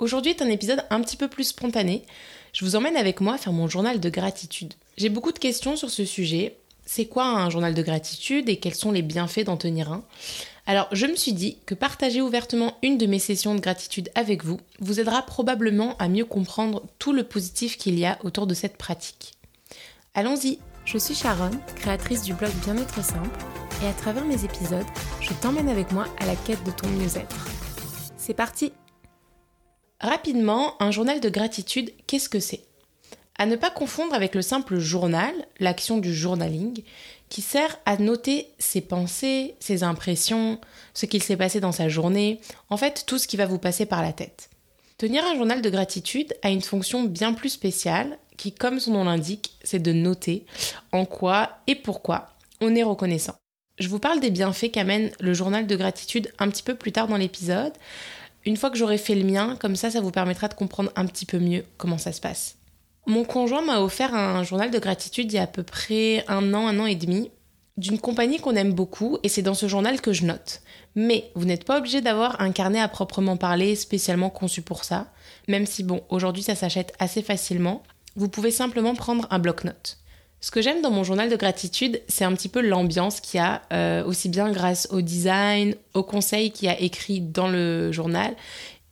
Aujourd'hui est un épisode un petit peu plus spontané. Je vous emmène avec moi faire mon journal de gratitude. J'ai beaucoup de questions sur ce sujet. C'est quoi un journal de gratitude et quels sont les bienfaits d'en tenir un? Alors je me suis dit que partager ouvertement une de mes sessions de gratitude avec vous vous aidera probablement à mieux comprendre tout le positif qu'il y a autour de cette pratique. Allons-y Je suis Sharon, créatrice du blog Bien-être simple, et à travers mes épisodes, je t'emmène avec moi à la quête de ton mieux-être. C'est parti Rapidement, un journal de gratitude, qu'est-ce que c'est? À ne pas confondre avec le simple journal, l'action du journaling, qui sert à noter ses pensées, ses impressions, ce qu'il s'est passé dans sa journée, en fait tout ce qui va vous passer par la tête. Tenir un journal de gratitude a une fonction bien plus spéciale qui, comme son nom l'indique, c'est de noter en quoi et pourquoi on est reconnaissant. Je vous parle des bienfaits qu'amène le journal de gratitude un petit peu plus tard dans l'épisode, une fois que j'aurai fait le mien, comme ça, ça vous permettra de comprendre un petit peu mieux comment ça se passe. Mon conjoint m'a offert un journal de gratitude il y a à peu près un an, un an et demi, d'une compagnie qu'on aime beaucoup, et c'est dans ce journal que je note. Mais vous n'êtes pas obligé d'avoir un carnet à proprement parler spécialement conçu pour ça, même si bon, aujourd'hui ça s'achète assez facilement. Vous pouvez simplement prendre un bloc-notes. Ce que j'aime dans mon journal de gratitude, c'est un petit peu l'ambiance qu'il y a, euh, aussi bien grâce au design, au conseil qu'il y a écrit dans le journal,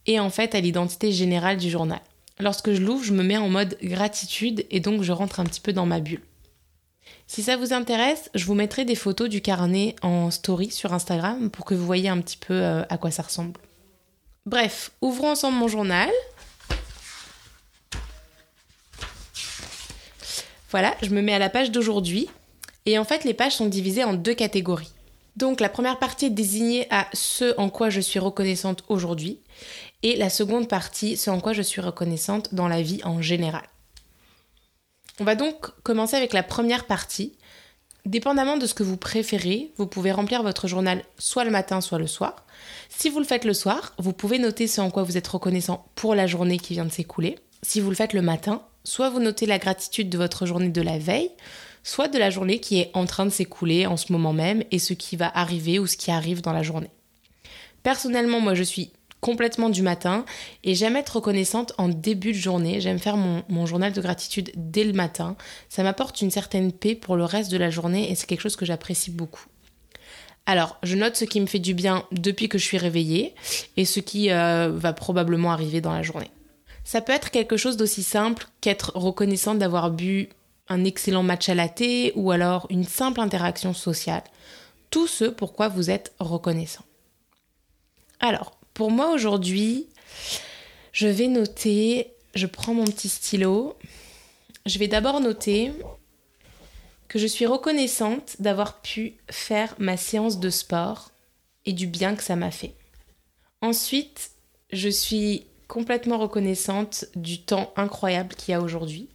et en fait à l'identité générale du journal. Lorsque je l'ouvre, je me mets en mode gratitude et donc je rentre un petit peu dans ma bulle. Si ça vous intéresse, je vous mettrai des photos du carnet en story sur Instagram pour que vous voyez un petit peu euh, à quoi ça ressemble. Bref, ouvrons ensemble mon journal. Voilà, je me mets à la page d'aujourd'hui. Et en fait, les pages sont divisées en deux catégories. Donc la première partie est désignée à ce en quoi je suis reconnaissante aujourd'hui. Et la seconde partie, ce en quoi je suis reconnaissante dans la vie en général. On va donc commencer avec la première partie. Dépendamment de ce que vous préférez, vous pouvez remplir votre journal soit le matin, soit le soir. Si vous le faites le soir, vous pouvez noter ce en quoi vous êtes reconnaissant pour la journée qui vient de s'écouler. Si vous le faites le matin, soit vous notez la gratitude de votre journée de la veille, soit de la journée qui est en train de s'écouler en ce moment même et ce qui va arriver ou ce qui arrive dans la journée. Personnellement, moi je suis complètement du matin et j'aime être reconnaissante en début de journée. J'aime faire mon, journal de gratitude dès le matin. Ça m'apporte une certaine paix pour le reste de la journée et c'est quelque chose que j'apprécie beaucoup. Alors, je note ce qui me fait du bien depuis que je suis réveillée et ce qui euh, va probablement arriver dans la journée. Ça peut être quelque chose d'aussi simple qu'être reconnaissante d'avoir bu un excellent match à la thé ou alors une simple interaction sociale. Tout ce pourquoi vous êtes reconnaissant. Alors, pour moi aujourd'hui, je vais noter, je prends mon petit stylo, je vais d'abord noter que je suis reconnaissante d'avoir pu faire ma séance de sport et du bien que ça m'a fait. Ensuite, je suis complètement reconnaissante du temps incroyable qu'il y a aujourd'hui.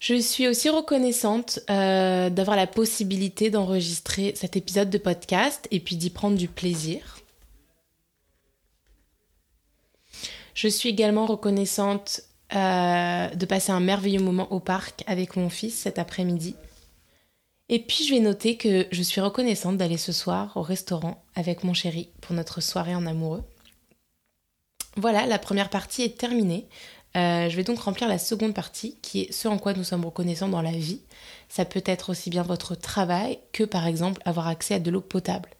Je suis aussi reconnaissante euh, d'avoir la possibilité d'enregistrer cet épisode de podcast et puis d'y prendre du plaisir. Je suis également reconnaissante euh, de passer un merveilleux moment au parc avec mon fils cet après-midi. Et puis je vais noter que je suis reconnaissante d'aller ce soir au restaurant avec mon chéri pour notre soirée en amoureux. Voilà, la première partie est terminée. Euh, je vais donc remplir la seconde partie, qui est ce en quoi nous sommes reconnaissants dans la vie. Ça peut être aussi bien votre travail que par exemple avoir accès à de l'eau potable.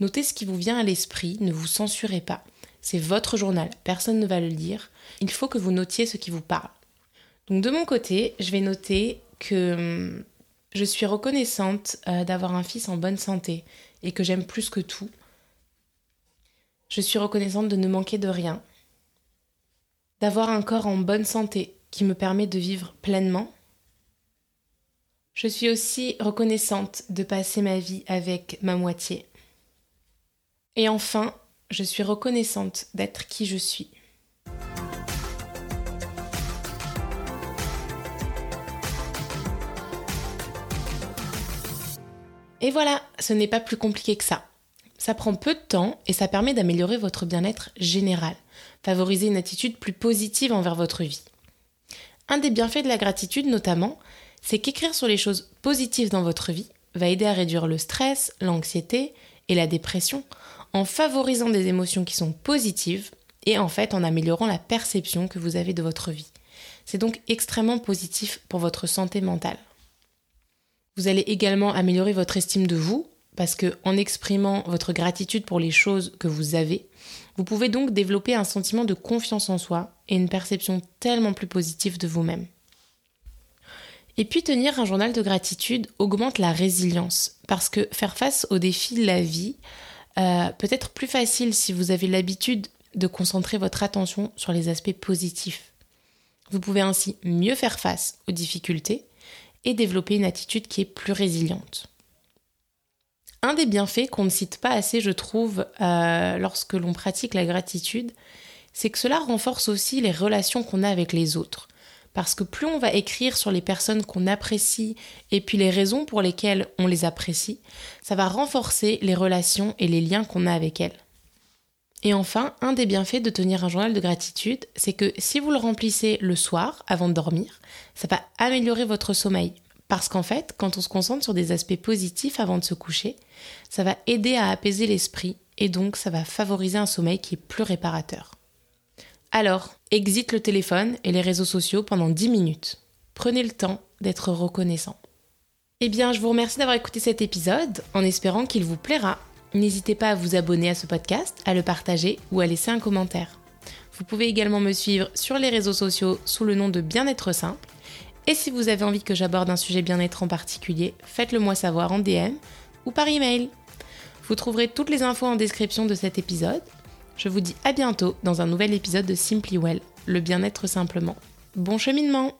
Notez ce qui vous vient à l'esprit, ne vous censurez pas. C'est votre journal, personne ne va le lire. Il faut que vous notiez ce qui vous parle. Donc de mon côté, je vais noter que hum, je suis reconnaissante euh, d'avoir un fils en bonne santé et que j'aime plus que tout. Je suis reconnaissante de ne manquer de rien, d'avoir un corps en bonne santé qui me permet de vivre pleinement. Je suis aussi reconnaissante de passer ma vie avec ma moitié. Et enfin, je suis reconnaissante d'être qui je suis. Et voilà, ce n'est pas plus compliqué que ça. Ça prend peu de temps et ça permet d'améliorer votre bien-être général, favoriser une attitude plus positive envers votre vie. Un des bienfaits de la gratitude notamment, c'est qu'écrire sur les choses positives dans votre vie va aider à réduire le stress, l'anxiété et la dépression en favorisant des émotions qui sont positives et en fait en améliorant la perception que vous avez de votre vie. C'est donc extrêmement positif pour votre santé mentale. Vous allez également améliorer votre estime de vous parce que en exprimant votre gratitude pour les choses que vous avez, vous pouvez donc développer un sentiment de confiance en soi et une perception tellement plus positive de vous-même. Et puis tenir un journal de gratitude augmente la résilience parce que faire face aux défis de la vie euh, peut être plus facile si vous avez l'habitude de concentrer votre attention sur les aspects positifs. Vous pouvez ainsi mieux faire face aux difficultés et développer une attitude qui est plus résiliente. Un des bienfaits qu'on ne cite pas assez, je trouve, euh, lorsque l'on pratique la gratitude, c'est que cela renforce aussi les relations qu'on a avec les autres. Parce que plus on va écrire sur les personnes qu'on apprécie et puis les raisons pour lesquelles on les apprécie, ça va renforcer les relations et les liens qu'on a avec elles. Et enfin, un des bienfaits de tenir un journal de gratitude, c'est que si vous le remplissez le soir avant de dormir, ça va améliorer votre sommeil. Parce qu'en fait, quand on se concentre sur des aspects positifs avant de se coucher, ça va aider à apaiser l'esprit et donc ça va favoriser un sommeil qui est plus réparateur. Alors, exit le téléphone et les réseaux sociaux pendant 10 minutes. Prenez le temps d'être reconnaissant. Eh bien, je vous remercie d'avoir écouté cet épisode en espérant qu'il vous plaira N'hésitez pas à vous abonner à ce podcast, à le partager ou à laisser un commentaire. Vous pouvez également me suivre sur les réseaux sociaux sous le nom de Bien-être Simple. Et si vous avez envie que j'aborde un sujet bien-être en particulier, faites-le moi savoir en DM ou par email. Vous trouverez toutes les infos en description de cet épisode. Je vous dis à bientôt dans un nouvel épisode de Simply Well, le bien-être simplement. Bon cheminement